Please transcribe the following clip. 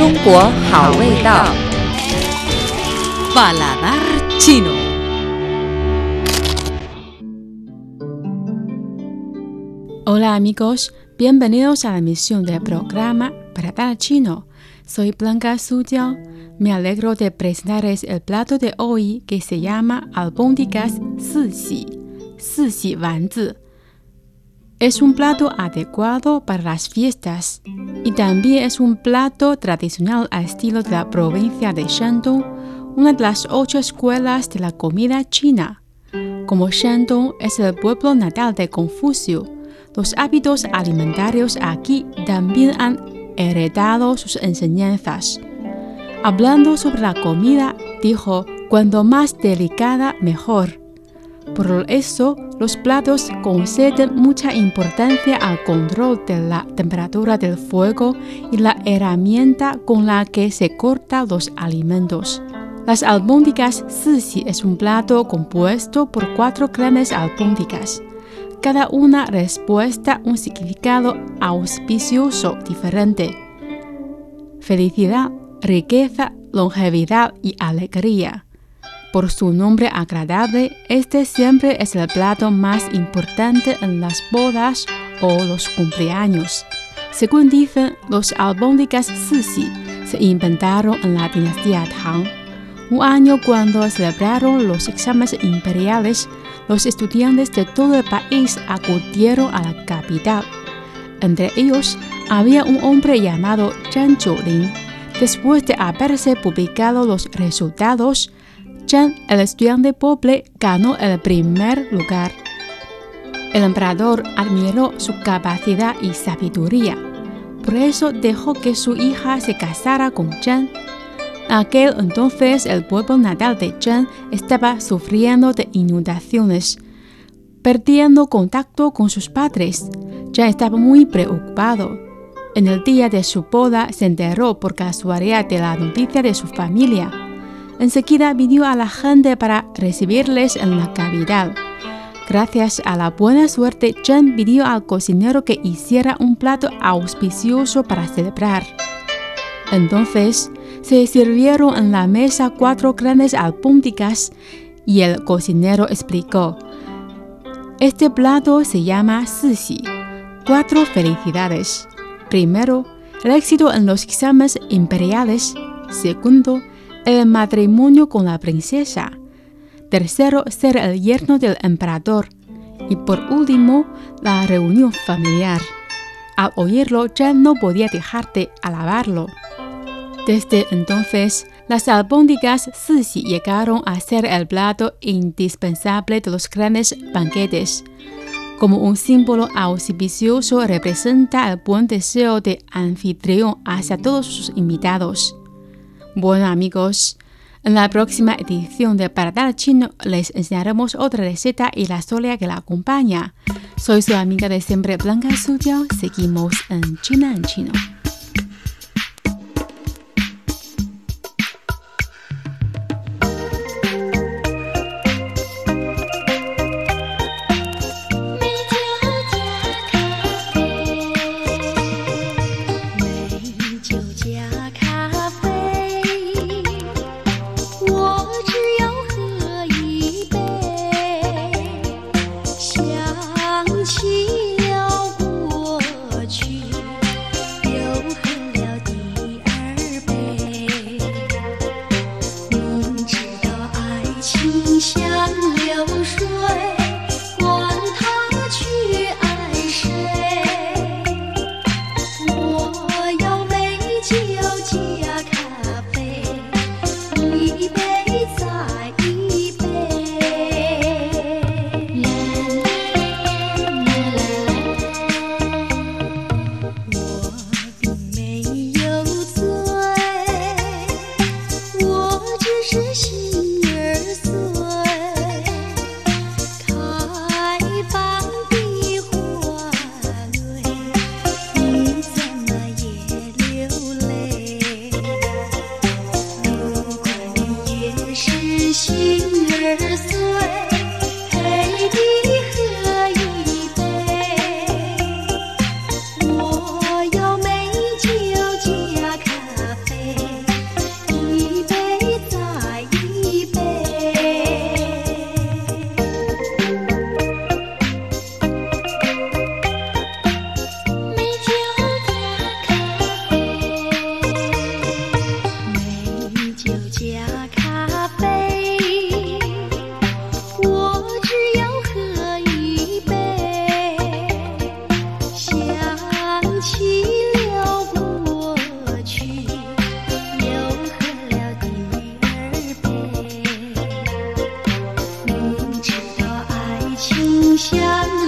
中国好味道。 Paladar chino. Hola amigos, bienvenidos a la emisión del programa Paladar chino. Soy Blanca Sujiao. Me alegro de presentarles el plato de hoy que se llama albóndigas Sixi, Sixi Wanzi. Es un plato adecuado para las fiestas y también es un plato tradicional al estilo de la provincia de Shandong, una de las ocho escuelas de la comida china. Como Shandong es el pueblo natal de Confucio, los hábitos alimentarios aquí también han heredado sus enseñanzas. Hablando sobre la comida, dijo, cuanto más delicada, mejor. Por eso, los platos conceden mucha importancia al control de la temperatura del fuego y la herramienta con la que se cortan los alimentos. Las albóndigas Sisi es un plato compuesto por cuatro grandes albóndigas. Cada una respuesta un significado auspicioso diferente. Felicidad, riqueza, longevidad y alegría. Por su nombre agradable, este siempre es el plato más importante en las bodas o los cumpleaños. Según dicen, los albóndigas Sisi se inventaron en la dinastía Tang. Un año cuando celebraron los exámenes imperiales, los estudiantes de todo el país acudieron a la capital. Entre ellos había un hombre llamado Zhang Zhulin. Después de haberse publicado los resultados, Zhang, el estudiante pobre, ganó el primer lugar. El emperador admiró su capacidad y sabiduría. Por eso dejó que su hija se casara con Zhang. Aquel entonces el pueblo natal de Zhang estaba sufriendo de inundaciones, perdiendo contacto con sus padres. Zhang estaba muy preocupado. En el día de su boda se enteró por casualidad de la noticia de su familia. Enseguida pidió a la gente para recibirles en la capital. Gracias a la buena suerte, Zhang pidió al cocinero que hiciera un plato auspicioso para celebrar. Entonces, se sirvieron en la mesa cuatro grandes albóndigas y el cocinero explicó: Este plato se llama Sisi, cuatro felicidades. Primero, el éxito en los exámenes imperiales. Segundo, el matrimonio con la princesa. Tercero, ser el yerno del emperador. Y por último, la reunión familiar. Al oírlo, ya no podía dejar de alabarlo. Desde entonces, las albóndigas Sisi llegaron a ser el plato indispensable de los grandes banquetes. Como un símbolo auspicioso representa el buen deseo de anfitrión hacia todos sus invitados. Bueno amigos, en la próxima edición de Paladar Chino les enseñaremos otra receta y la historia que la acompaña. Soy su amiga de siempre Blanca Suyo, seguimos en China en Chino. 想。